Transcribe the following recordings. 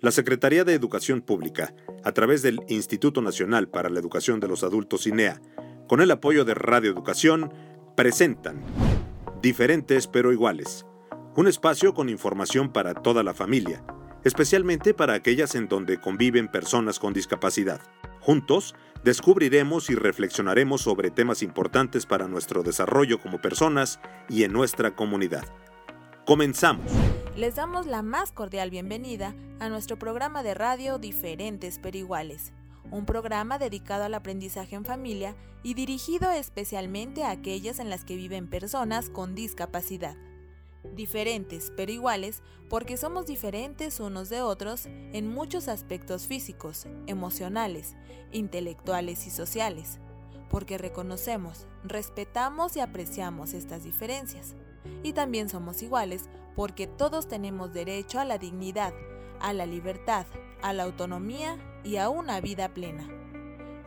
La Secretaría de Educación Pública, a través del Instituto Nacional para la Educación de los Adultos INEA, con el apoyo de Radio Educación, presentan Diferentes pero iguales, un espacio con información para toda la familia, especialmente para aquellas en donde conviven personas con discapacidad. Juntos, descubriremos y reflexionaremos sobre temas importantes para nuestro desarrollo como personas y en nuestra comunidad. Comenzamos. Les damos la más cordial bienvenida a nuestro programa de radio Diferentes pero iguales, un programa dedicado al aprendizaje en familia y dirigido especialmente a aquellas en las que viven personas con discapacidad. Diferentes pero iguales porque somos diferentes unos de otros en muchos aspectos físicos, emocionales, intelectuales y sociales, porque reconocemos, respetamos y apreciamos estas diferencias y también somos iguales porque todos tenemos derecho a la dignidad, a la libertad, a la autonomía y a una vida plena.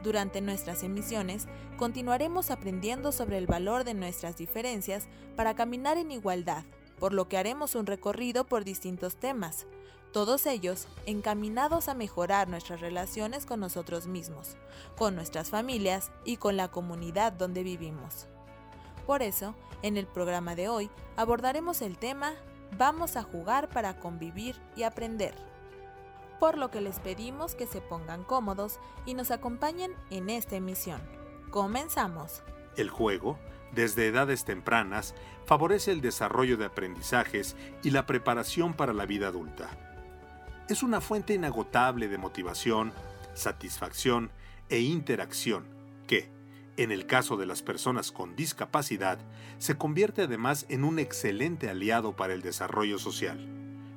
Durante nuestras emisiones continuaremos aprendiendo sobre el valor de nuestras diferencias para caminar en igualdad, por lo que haremos un recorrido por distintos temas, todos ellos encaminados a mejorar nuestras relaciones con nosotros mismos, con nuestras familias y con la comunidad donde vivimos. Por eso, en el programa de hoy abordaremos el tema Vamos a jugar para convivir y aprender. Por lo que les pedimos que se pongan cómodos y nos acompañen en esta emisión. Comenzamos. El juego, desde edades tempranas, favorece el desarrollo de aprendizajes y la preparación para la vida adulta. Es una fuente inagotable de motivación, satisfacción e interacción que, en el caso de las personas con discapacidad, se convierte además en un excelente aliado para el desarrollo social,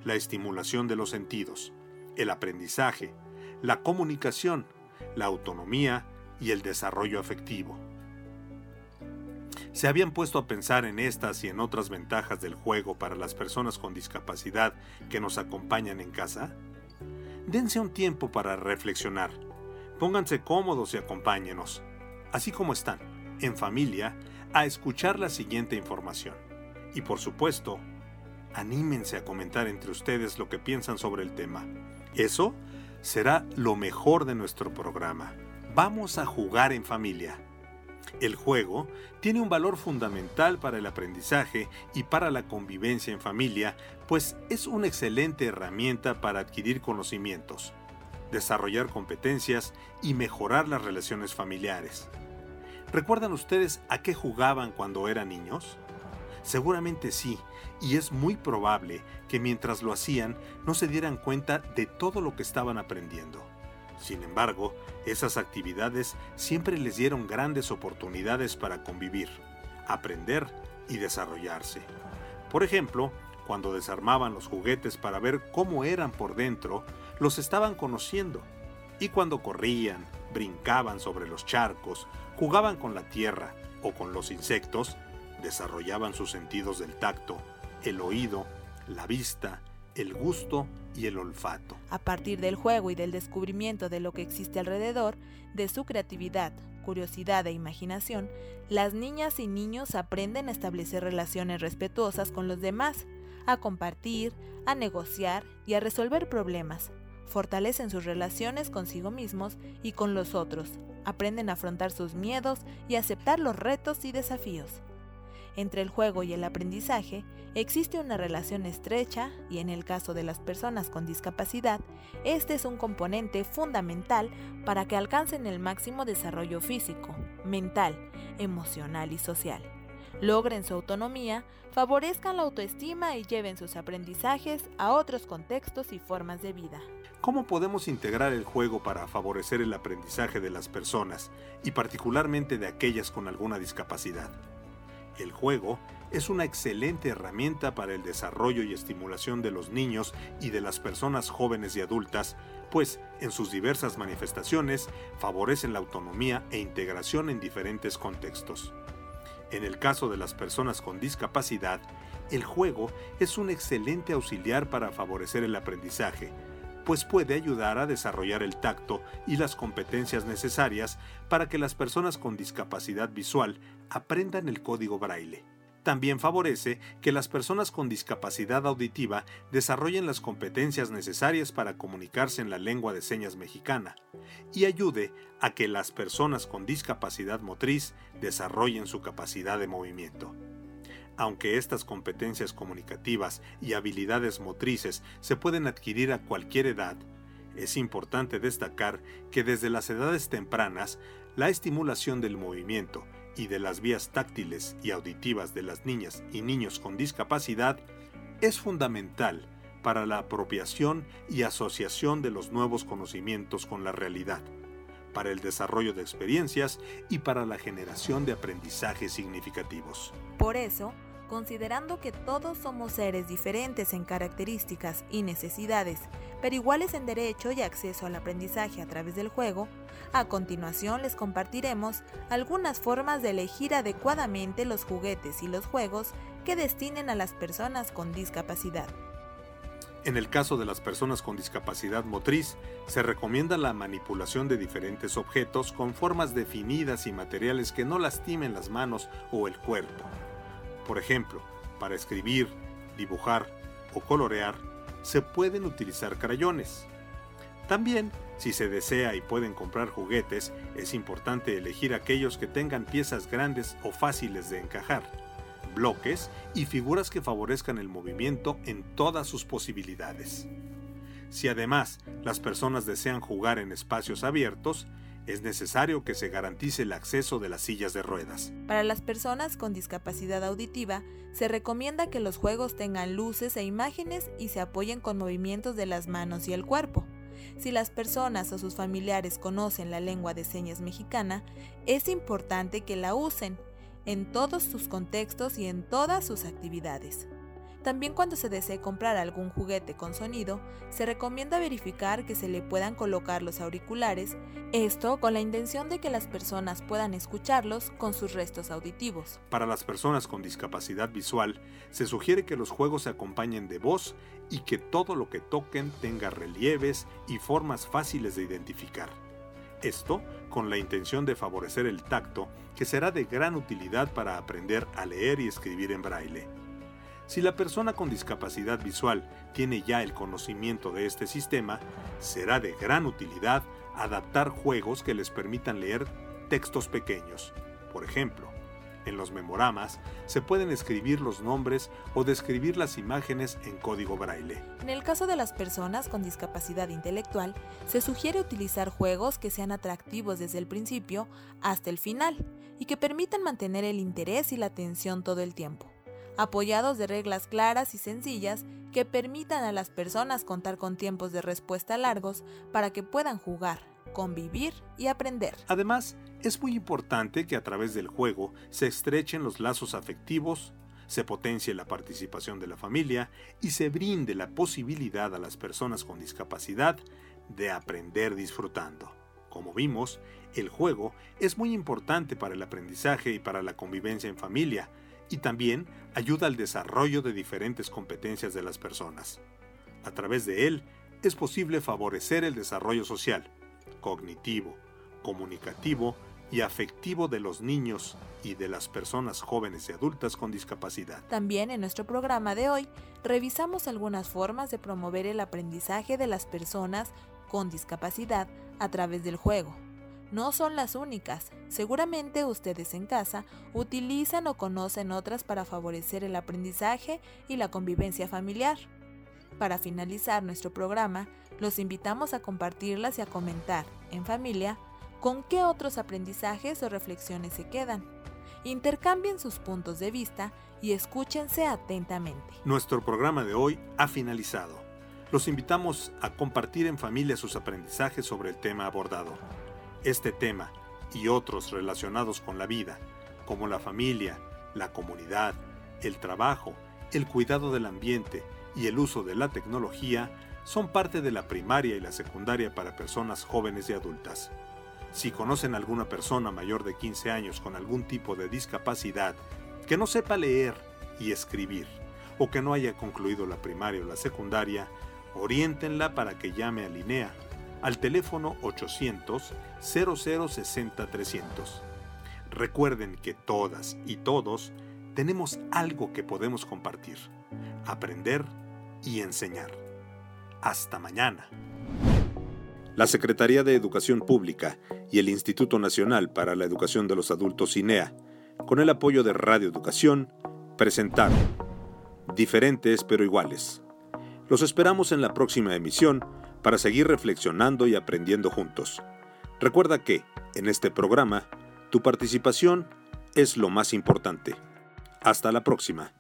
la estimulación de los sentidos, el aprendizaje, la comunicación, la autonomía y el desarrollo afectivo. ¿Se habían puesto a pensar en estas y en otras ventajas del juego para las personas con discapacidad que nos acompañan en casa? Dense un tiempo para reflexionar. Pónganse cómodos y acompáñenos así como están, en familia, a escuchar la siguiente información. Y por supuesto, anímense a comentar entre ustedes lo que piensan sobre el tema. Eso será lo mejor de nuestro programa. Vamos a jugar en familia. El juego tiene un valor fundamental para el aprendizaje y para la convivencia en familia, pues es una excelente herramienta para adquirir conocimientos, desarrollar competencias y mejorar las relaciones familiares. ¿Recuerdan ustedes a qué jugaban cuando eran niños? Seguramente sí, y es muy probable que mientras lo hacían no se dieran cuenta de todo lo que estaban aprendiendo. Sin embargo, esas actividades siempre les dieron grandes oportunidades para convivir, aprender y desarrollarse. Por ejemplo, cuando desarmaban los juguetes para ver cómo eran por dentro, los estaban conociendo. Y cuando corrían, brincaban sobre los charcos jugaban con la tierra o con los insectos, desarrollaban sus sentidos del tacto, el oído, la vista, el gusto y el olfato. A partir del juego y del descubrimiento de lo que existe alrededor, de su creatividad, curiosidad e imaginación, las niñas y niños aprenden a establecer relaciones respetuosas con los demás, a compartir, a negociar y a resolver problemas. Fortalecen sus relaciones consigo mismos y con los otros, aprenden a afrontar sus miedos y aceptar los retos y desafíos. Entre el juego y el aprendizaje existe una relación estrecha y en el caso de las personas con discapacidad, este es un componente fundamental para que alcancen el máximo desarrollo físico, mental, emocional y social. Logren su autonomía, favorezcan la autoestima y lleven sus aprendizajes a otros contextos y formas de vida. ¿Cómo podemos integrar el juego para favorecer el aprendizaje de las personas y particularmente de aquellas con alguna discapacidad? El juego es una excelente herramienta para el desarrollo y estimulación de los niños y de las personas jóvenes y adultas, pues en sus diversas manifestaciones favorecen la autonomía e integración en diferentes contextos. En el caso de las personas con discapacidad, el juego es un excelente auxiliar para favorecer el aprendizaje, pues puede ayudar a desarrollar el tacto y las competencias necesarias para que las personas con discapacidad visual aprendan el código braille. También favorece que las personas con discapacidad auditiva desarrollen las competencias necesarias para comunicarse en la lengua de señas mexicana y ayude a que las personas con discapacidad motriz desarrollen su capacidad de movimiento. Aunque estas competencias comunicativas y habilidades motrices se pueden adquirir a cualquier edad, es importante destacar que desde las edades tempranas, la estimulación del movimiento y de las vías táctiles y auditivas de las niñas y niños con discapacidad es fundamental para la apropiación y asociación de los nuevos conocimientos con la realidad, para el desarrollo de experiencias y para la generación de aprendizajes significativos. Por eso, considerando que todos somos seres diferentes en características y necesidades, pero iguales en derecho y acceso al aprendizaje a través del juego, a continuación les compartiremos algunas formas de elegir adecuadamente los juguetes y los juegos que destinen a las personas con discapacidad. En el caso de las personas con discapacidad motriz, se recomienda la manipulación de diferentes objetos con formas definidas y materiales que no lastimen las manos o el cuerpo. Por ejemplo, para escribir, dibujar o colorear, se pueden utilizar crayones. También, si se desea y pueden comprar juguetes, es importante elegir aquellos que tengan piezas grandes o fáciles de encajar, bloques y figuras que favorezcan el movimiento en todas sus posibilidades. Si además las personas desean jugar en espacios abiertos, es necesario que se garantice el acceso de las sillas de ruedas. Para las personas con discapacidad auditiva, se recomienda que los juegos tengan luces e imágenes y se apoyen con movimientos de las manos y el cuerpo. Si las personas o sus familiares conocen la lengua de señas mexicana, es importante que la usen en todos sus contextos y en todas sus actividades. También cuando se desee comprar algún juguete con sonido, se recomienda verificar que se le puedan colocar los auriculares, esto con la intención de que las personas puedan escucharlos con sus restos auditivos. Para las personas con discapacidad visual, se sugiere que los juegos se acompañen de voz y que todo lo que toquen tenga relieves y formas fáciles de identificar. Esto con la intención de favorecer el tacto, que será de gran utilidad para aprender a leer y escribir en braille. Si la persona con discapacidad visual tiene ya el conocimiento de este sistema, será de gran utilidad adaptar juegos que les permitan leer textos pequeños. Por ejemplo, en los memoramas se pueden escribir los nombres o describir las imágenes en código braille. En el caso de las personas con discapacidad intelectual, se sugiere utilizar juegos que sean atractivos desde el principio hasta el final y que permitan mantener el interés y la atención todo el tiempo apoyados de reglas claras y sencillas que permitan a las personas contar con tiempos de respuesta largos para que puedan jugar, convivir y aprender. Además, es muy importante que a través del juego se estrechen los lazos afectivos, se potencie la participación de la familia y se brinde la posibilidad a las personas con discapacidad de aprender disfrutando. Como vimos, el juego es muy importante para el aprendizaje y para la convivencia en familia, y también ayuda al desarrollo de diferentes competencias de las personas. A través de él es posible favorecer el desarrollo social, cognitivo, comunicativo y afectivo de los niños y de las personas jóvenes y adultas con discapacidad. También en nuestro programa de hoy revisamos algunas formas de promover el aprendizaje de las personas con discapacidad a través del juego no son las únicas. Seguramente ustedes en casa utilizan o conocen otras para favorecer el aprendizaje y la convivencia familiar. Para finalizar nuestro programa, los invitamos a compartirlas y a comentar, en familia, con qué otros aprendizajes o reflexiones se quedan. Intercambien sus puntos de vista y escúchense atentamente. Nuestro programa de hoy ha finalizado. Los invitamos a compartir en familia sus aprendizajes sobre el tema abordado. Este tema y otros relacionados con la vida, como la familia, la comunidad, el trabajo, el cuidado del ambiente y el uso de la tecnología, son parte de la primaria y la secundaria para personas jóvenes y adultas. Si conocen alguna persona mayor de 15 años con algún tipo de discapacidad que no sepa leer y escribir, o que no haya concluido la primaria o la secundaria, oriéntenla para que llame a Linea al teléfono 800 0060 300. Recuerden que todas y todos tenemos algo que podemos compartir, aprender y enseñar. Hasta mañana. La Secretaría de Educación Pública y el Instituto Nacional para la Educación de los Adultos INEA, con el apoyo de Radio Educación, presentaron Diferentes pero iguales. Los esperamos en la próxima emisión para seguir reflexionando y aprendiendo juntos. Recuerda que, en este programa, tu participación es lo más importante. Hasta la próxima.